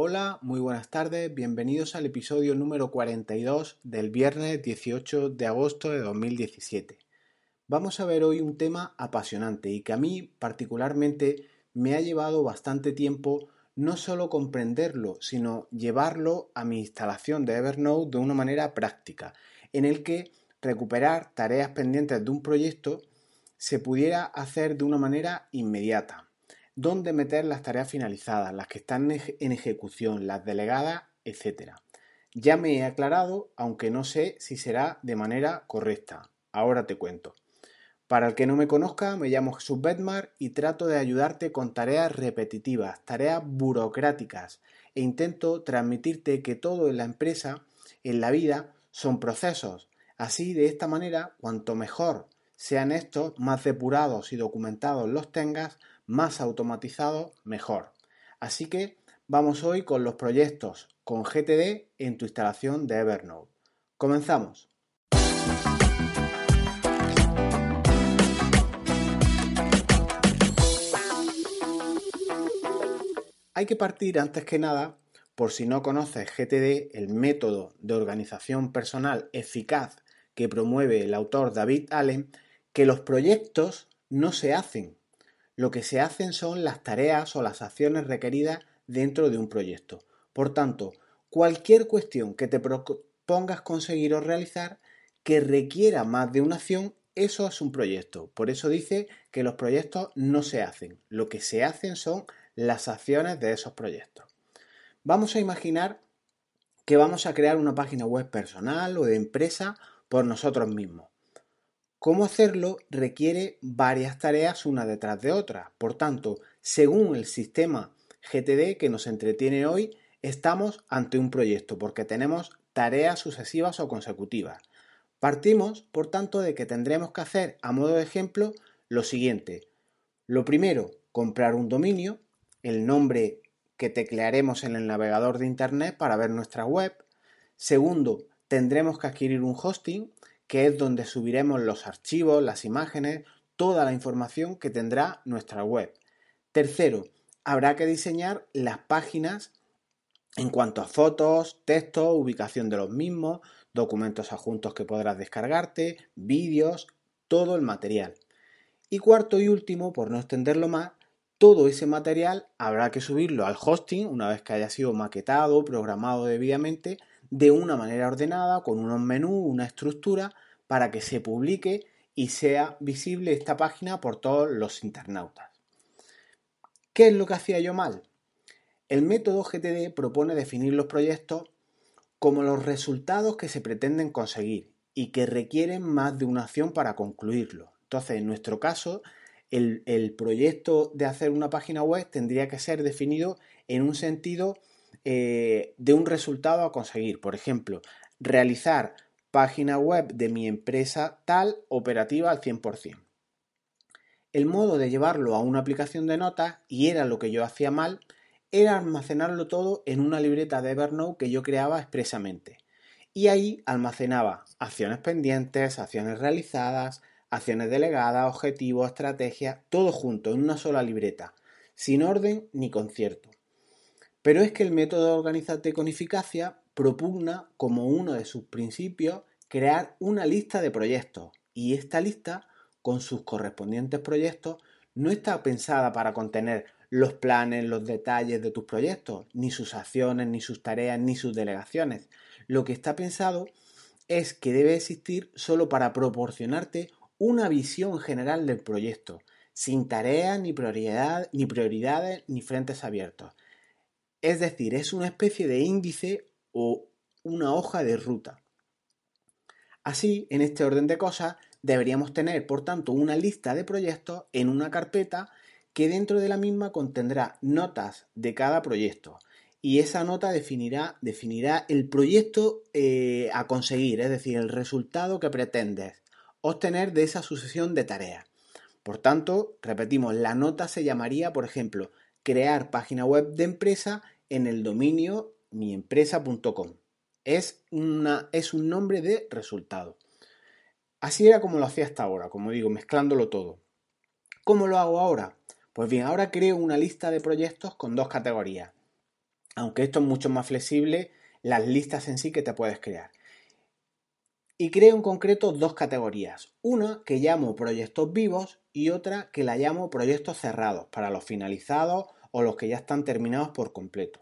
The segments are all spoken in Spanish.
Hola, muy buenas tardes, bienvenidos al episodio número 42 del viernes 18 de agosto de 2017. Vamos a ver hoy un tema apasionante y que a mí particularmente me ha llevado bastante tiempo no solo comprenderlo, sino llevarlo a mi instalación de Evernote de una manera práctica, en el que recuperar tareas pendientes de un proyecto se pudiera hacer de una manera inmediata dónde meter las tareas finalizadas, las que están en ejecución, las delegadas, etc. Ya me he aclarado, aunque no sé si será de manera correcta. Ahora te cuento. Para el que no me conozca, me llamo Jesús Bedmar y trato de ayudarte con tareas repetitivas, tareas burocráticas e intento transmitirte que todo en la empresa, en la vida, son procesos. Así, de esta manera, cuanto mejor sean estos, más depurados y documentados los tengas, más automatizado, mejor. Así que vamos hoy con los proyectos con GTD en tu instalación de Evernote. Comenzamos. Hay que partir antes que nada, por si no conoces GTD, el método de organización personal eficaz que promueve el autor David Allen, que los proyectos no se hacen, lo que se hacen son las tareas o las acciones requeridas dentro de un proyecto. Por tanto, cualquier cuestión que te propongas conseguir o realizar que requiera más de una acción, eso es un proyecto. Por eso dice que los proyectos no se hacen. Lo que se hacen son las acciones de esos proyectos. Vamos a imaginar que vamos a crear una página web personal o de empresa por nosotros mismos. Cómo hacerlo requiere varias tareas una detrás de otra. Por tanto, según el sistema GTD que nos entretiene hoy, estamos ante un proyecto porque tenemos tareas sucesivas o consecutivas. Partimos, por tanto, de que tendremos que hacer, a modo de ejemplo, lo siguiente. Lo primero, comprar un dominio, el nombre que teclearemos en el navegador de Internet para ver nuestra web. Segundo, tendremos que adquirir un hosting, que es donde subiremos los archivos, las imágenes, toda la información que tendrá nuestra web. Tercero, habrá que diseñar las páginas en cuanto a fotos, textos, ubicación de los mismos, documentos adjuntos que podrás descargarte, vídeos, todo el material. Y cuarto y último, por no extenderlo más, todo ese material habrá que subirlo al hosting una vez que haya sido maquetado, programado debidamente de una manera ordenada, con unos menús, una estructura, para que se publique y sea visible esta página por todos los internautas. ¿Qué es lo que hacía yo mal? El método GTD propone definir los proyectos como los resultados que se pretenden conseguir y que requieren más de una acción para concluirlo. Entonces, en nuestro caso, el, el proyecto de hacer una página web tendría que ser definido en un sentido eh, de un resultado a conseguir. Por ejemplo, realizar página web de mi empresa tal operativa al 100%. El modo de llevarlo a una aplicación de notas, y era lo que yo hacía mal, era almacenarlo todo en una libreta de Evernote que yo creaba expresamente. Y ahí almacenaba acciones pendientes, acciones realizadas, acciones delegadas, objetivos, estrategias, todo junto en una sola libreta, sin orden ni concierto. Pero es que el método Organízate con eficacia propugna como uno de sus principios crear una lista de proyectos y esta lista con sus correspondientes proyectos no está pensada para contener los planes, los detalles de tus proyectos, ni sus acciones, ni sus tareas, ni sus delegaciones. Lo que está pensado es que debe existir solo para proporcionarte una visión general del proyecto, sin tareas, ni, prioridad, ni prioridades, ni frentes abiertos. Es decir, es una especie de índice o una hoja de ruta. Así, en este orden de cosas, deberíamos tener, por tanto, una lista de proyectos en una carpeta que dentro de la misma contendrá notas de cada proyecto. Y esa nota definirá, definirá el proyecto eh, a conseguir, es decir, el resultado que pretendes obtener de esa sucesión de tareas. Por tanto, repetimos, la nota se llamaría, por ejemplo, crear página web de empresa en el dominio miempresa.com. Es, es un nombre de resultado. Así era como lo hacía hasta ahora, como digo, mezclándolo todo. ¿Cómo lo hago ahora? Pues bien, ahora creo una lista de proyectos con dos categorías. aunque esto es mucho más flexible, las listas en sí que te puedes crear. Y creo en concreto dos categorías. Una que llamo proyectos vivos y otra que la llamo proyectos cerrados, para los finalizados o los que ya están terminados por completo.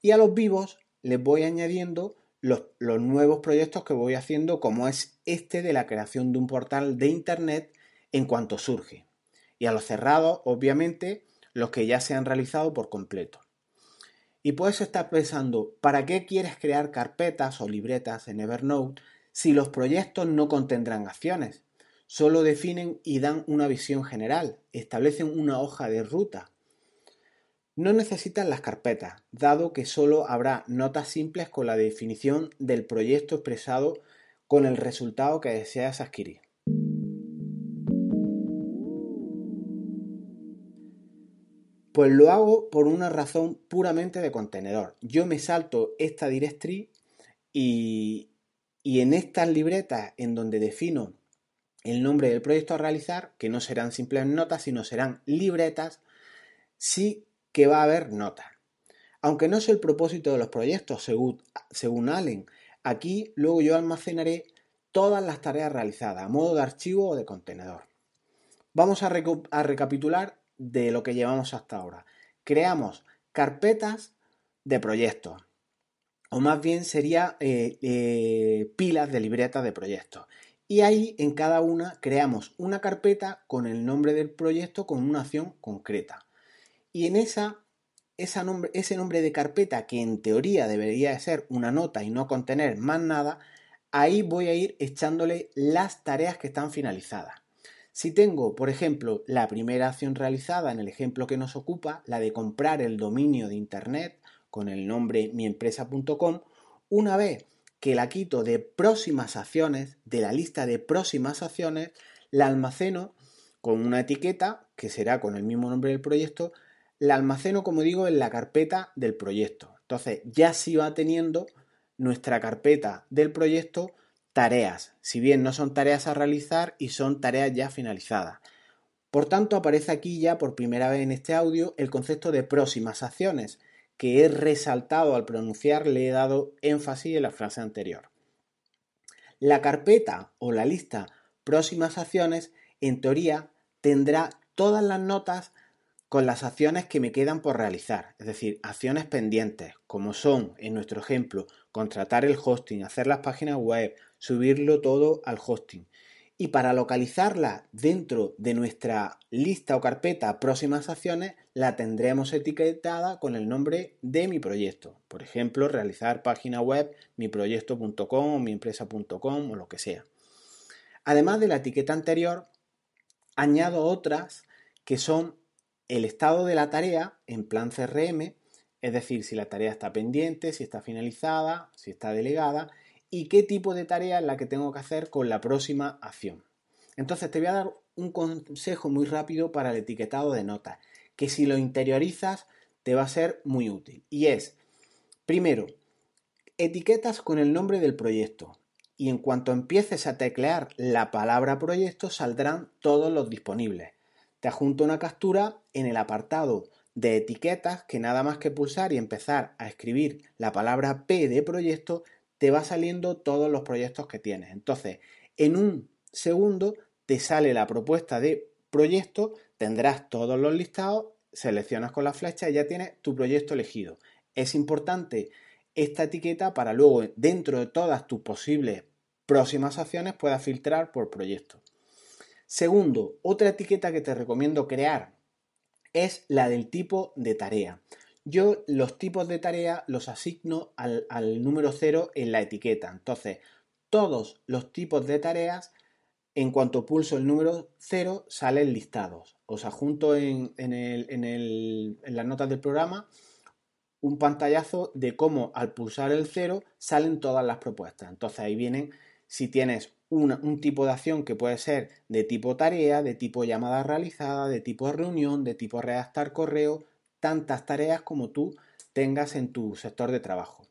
Y a los vivos les voy añadiendo los, nuevos proyectos que voy haciendo, como es este de la creación de un portal de Internet en cuanto surge. Y a los cerrados, obviamente, los que ya se han realizado por completo. Y puedes estar pensando, ¿para qué quieres crear carpetas o libretas en Evernote si los proyectos no contendrán acciones? Solo definen y dan una visión general, establecen una hoja de ruta. No necesitan las carpetas, dado que solo habrá notas simples con la definición del proyecto expresado con el resultado que deseas adquirir. Pues lo hago por una razón puramente de contenedor. Yo me salto esta directriz y, en estas libretas en donde defino el nombre del proyecto a realizar, que no serán simples notas, sino serán libretas, sí que va a haber notas. Aunque no es el propósito de los proyectos, según, según Allen, aquí luego yo almacenaré todas las tareas realizadas a modo de archivo o de contenedor. Vamos a, a recapitular de lo que llevamos hasta ahora. Creamos carpetas de proyectos, o más bien sería eh, eh, pilas de libretas de proyectos. Y ahí en cada una creamos una carpeta con el nombre del proyecto con una acción concreta. Y en esa, nombre, ese nombre de carpeta, que en teoría debería ser una nota y no contener más nada, ahí voy a ir echándole las tareas que están finalizadas. Si tengo, por ejemplo, la primera acción realizada en el ejemplo que nos ocupa, la de comprar el dominio de Internet con el nombre miempresa.com, una vez que la quito de próximas acciones, de la lista de próximas acciones, la almaceno con una etiqueta, que será con el mismo nombre del proyecto, la almaceno, como digo, en la carpeta del proyecto. Entonces ya sí va teniendo nuestra carpeta del proyecto tareas, si bien no son tareas a realizar y son tareas ya finalizadas. Por tanto, aparece aquí ya por primera vez en este audio el concepto de próximas acciones, que he resaltado al pronunciar, le he dado énfasis en la frase anterior. La carpeta o la lista próximas acciones, en teoría, tendrá todas las notas con las acciones que me quedan por realizar, es decir, acciones pendientes, como son, en nuestro ejemplo, contratar el hosting, hacer las páginas web, subirlo todo al hosting. Y para localizarla dentro de nuestra lista o carpeta próximas acciones, la tendremos etiquetada con el nombre de mi proyecto. Por ejemplo, realizar página web miproyecto.com o miempresa.com o lo que sea. Además de la etiqueta anterior, añado otras que son el estado de la tarea en plan CRM, es decir, si la tarea está pendiente, si está finalizada, si está delegada y qué tipo de tarea es la que tengo que hacer con la próxima acción. Entonces te voy a dar un consejo muy rápido para el etiquetado de notas, que si lo interiorizas te va a ser muy útil. Y es, primero, etiquetas con el nombre del proyecto. Y en cuanto empieces a teclear la palabra proyecto saldrán todos los disponibles. Te adjunto una captura en el apartado de etiquetas que nada más que pulsar y empezar a escribir la palabra P de proyecto te va saliendo todos los proyectos que tienes. Entonces, en un segundo te sale la propuesta de proyecto, tendrás todos los listados, seleccionas con la flecha y ya tienes tu proyecto elegido. Es importante esta etiqueta para luego, dentro de todas tus posibles próximas acciones, puedas filtrar por proyecto. Segundo, otra etiqueta que te recomiendo crear es la del tipo de tarea. Yo los tipos de tarea los asigno al, número cero en la etiqueta. Entonces, todos los tipos de tareas, en cuanto pulso el número cero, salen listados. Os adjunto en, en las notas del programa un pantallazo de cómo al pulsar el cero salen todas las propuestas. Entonces ahí vienen si tienes un tipo de acción que puede ser de tipo tarea, de tipo llamada realizada, de tipo reunión, de tipo redactar correo, tantas tareas como tú tengas en tu sector de trabajo.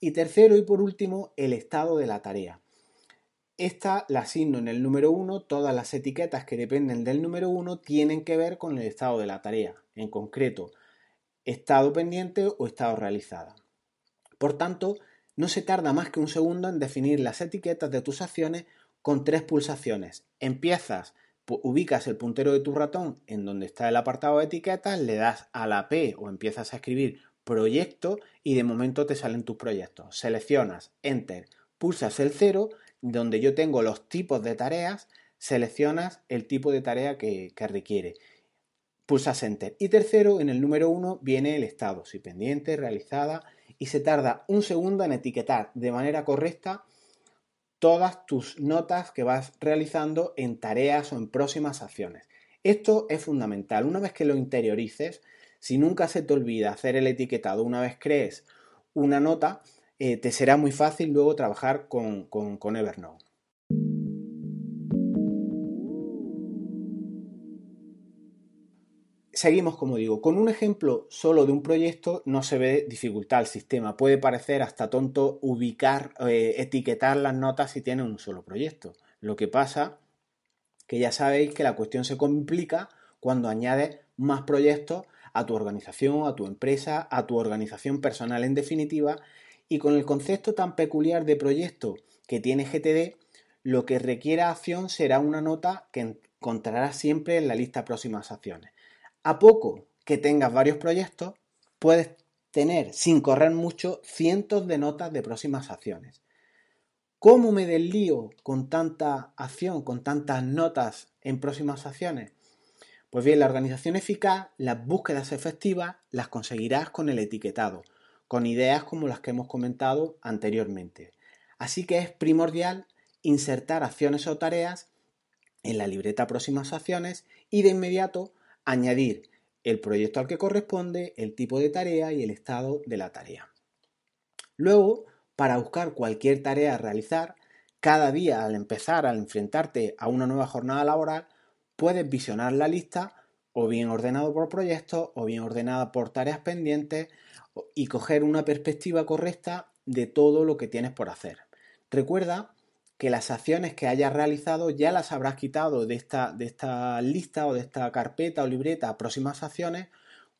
Y tercero y por último, el estado de la tarea. Esta la asigno en el número 1, todas las etiquetas que dependen del número 1 tienen que ver con el estado de la tarea. En concreto, estado pendiente o estado realizada. Por tanto, no se tarda más que un segundo en definir las etiquetas de tus acciones con tres pulsaciones. Empiezas, ubicas el puntero de tu ratón en donde está el apartado de etiquetas, le das a la P o empiezas a escribir proyecto y de momento te salen tus proyectos. Seleccionas Enter, pulsas el 0, donde yo tengo los tipos de tareas, seleccionas el tipo de tarea que, que requiere. Pulsas Enter. Y tercero, en el número 1 viene el estado, si pendiente, realizada, y se tarda un segundo en etiquetar de manera correcta todas tus notas que vas realizando en tareas o en próximas acciones. Esto es fundamental. Una vez que lo interiorices, si nunca se te olvida hacer el etiquetado, una vez crees una nota, eh, te será muy fácil luego trabajar con, con Evernote. Seguimos, como digo, con un ejemplo solo de un proyecto no se ve dificultad al sistema. Puede parecer hasta tonto ubicar, eh, etiquetar las notas si tiene un solo proyecto. Lo que pasa que ya sabéis que la cuestión se complica cuando añades más proyectos a tu organización, a tu empresa, a tu organización personal en definitiva. Y con el concepto tan peculiar de proyecto que tiene GTD, lo que requiera acción será una nota que encontrarás siempre en la lista próximas acciones. A poco que tengas varios proyectos, puedes tener, sin correr mucho, cientos de notas de próximas acciones. ¿Cómo me deslío con tanta acción, con tantas notas en próximas acciones? Pues bien, la organización eficaz, las búsquedas efectivas, las conseguirás con el etiquetado, con ideas como las que hemos comentado anteriormente. Así que es primordial insertar acciones o tareas en la libreta próximas acciones y de inmediato añadir el proyecto al que corresponde, el tipo de tarea y el estado de la tarea. Luego, para buscar cualquier tarea a realizar, cada día al empezar, al enfrentarte a una nueva jornada laboral, puedes visionar la lista o bien ordenado por proyectos o bien ordenada por tareas pendientes y coger una perspectiva correcta de todo lo que tienes por hacer. Recuerda que las acciones que hayas realizado ya las habrás quitado de esta, de esta lista o de esta carpeta o libreta próximas acciones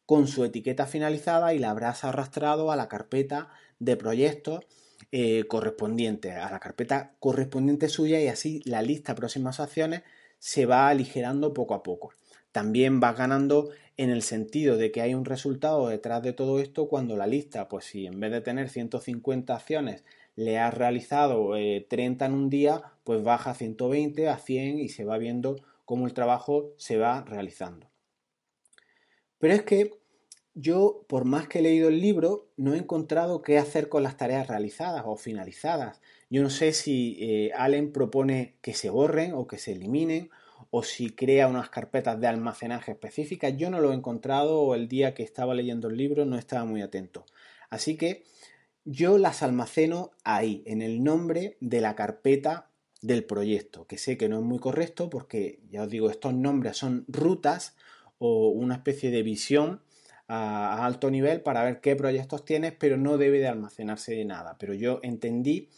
con su etiqueta finalizada y la habrás arrastrado a la carpeta de proyectos eh, correspondiente, a la carpeta correspondiente suya y así la lista próximas acciones se va aligerando poco a poco. También vas ganando en el sentido de que hay un resultado detrás de todo esto cuando la lista, pues si en vez de tener 150 acciones le has realizado 30 eh, en un día, pues baja a 120, a 100 y se va viendo cómo el trabajo se va realizando. Pero es que yo, por más que he leído el libro, no he encontrado qué hacer con las tareas realizadas o finalizadas. Yo no sé si eh, Allen propone que se borren o que se eliminen o si crea unas carpetas de almacenaje específicas. Yo no lo he encontrado o el día que estaba leyendo el libro no estaba muy atento. Así que yo las almaceno ahí, en el nombre de la carpeta del proyecto, que sé que no es muy correcto porque, ya os digo, estos nombres son rutas o una especie de visión a, alto nivel para ver qué proyectos tienes, pero no debe de almacenarse de nada. Pero yo entendí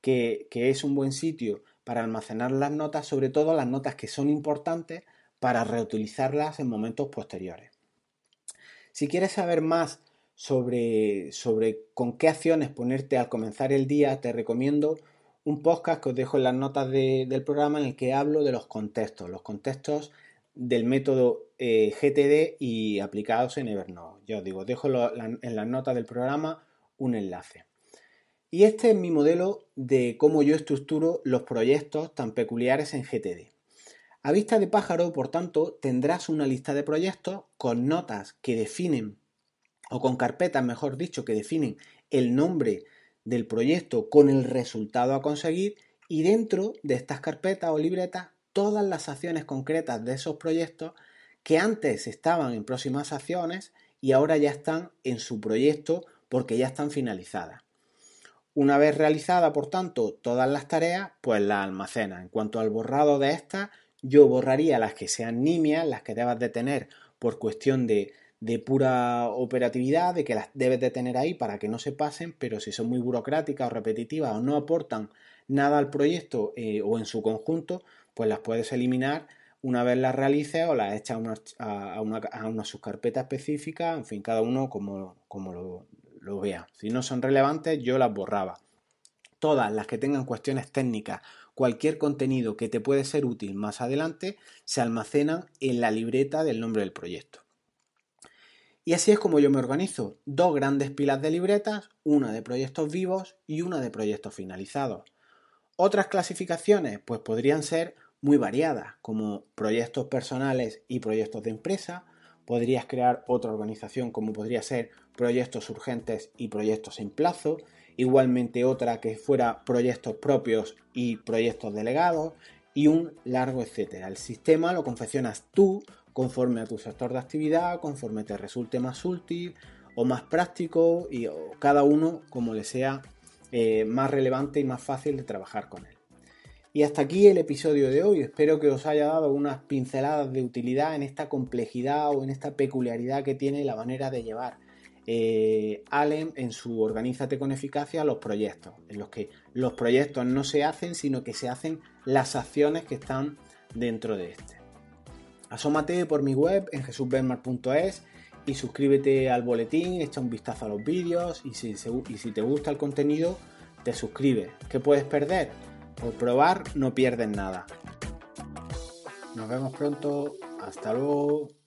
que, que es un buen sitio para almacenar las notas, sobre todo las notas que son importantes para reutilizarlas en momentos posteriores. Si quieres saber más sobre, sobre con qué acciones ponerte al comenzar el día, te recomiendo un podcast que os dejo en las notas del programa en el que hablo de los contextos, los contextos del método eh, GTD y aplicados en Evernote. Ya os digo, dejo en las notas del programa un enlace. Y este es mi modelo de cómo yo estructuro los proyectos tan peculiares en GTD. A vista de pájaro, por tanto, tendrás una lista de proyectos con notas que definen o con carpetas, mejor dicho, que definen el nombre del proyecto con el resultado a conseguir y dentro de estas carpetas o libretas todas las acciones concretas de esos proyectos que antes estaban en próximas acciones y ahora ya están en su proyecto porque ya están finalizadas. Una vez realizada, por tanto, todas las tareas, pues las almacena. En cuanto al borrado de estas, yo borraría las que sean nimias, las que debas de tener por cuestión de, de pura operatividad, de que las debes de tener ahí para que no se pasen, pero si son muy burocráticas o repetitivas o no aportan nada al proyecto eh, o en su conjunto, pues las puedes eliminar una vez las realices o las echas a una, subcarpeta específica, en fin, cada uno como, lo, lo vea. Si no son relevantes, yo las borraba. Todas las que tengan cuestiones técnicas, cualquier contenido que te puede ser útil más adelante, se almacenan en la libreta del nombre del proyecto. Y así es como yo me organizo. Dos grandes pilas de libretas, una de proyectos vivos y una de proyectos finalizados. Otras clasificaciones, pues podrían ser muy variadas, como proyectos personales y proyectos de empresa. Podrías crear otra organización como podría ser proyectos urgentes y proyectos en plazo. Igualmente otra que fuera proyectos propios y proyectos delegados y un largo etcétera. El sistema lo confeccionas tú conforme a tu sector de actividad, conforme te resulte más útil o más práctico y cada uno como le sea eh, más relevante y más fácil de trabajar con él. Y hasta aquí el episodio de hoy. Espero que os haya dado unas pinceladas de utilidad en esta complejidad o en esta peculiaridad que tiene la manera de llevar eh, Allen en su Organízate con eficacia los proyectos, en los que los proyectos no se hacen, sino que se hacen las acciones que están dentro de este. Asómate por mi web en jesusbenmar.es y suscríbete al boletín, echa un vistazo a los vídeos y si, y si te gusta el contenido, te suscribes. ¿Qué puedes perder? Por probar no pierdes nada. Nos vemos pronto. Hasta luego.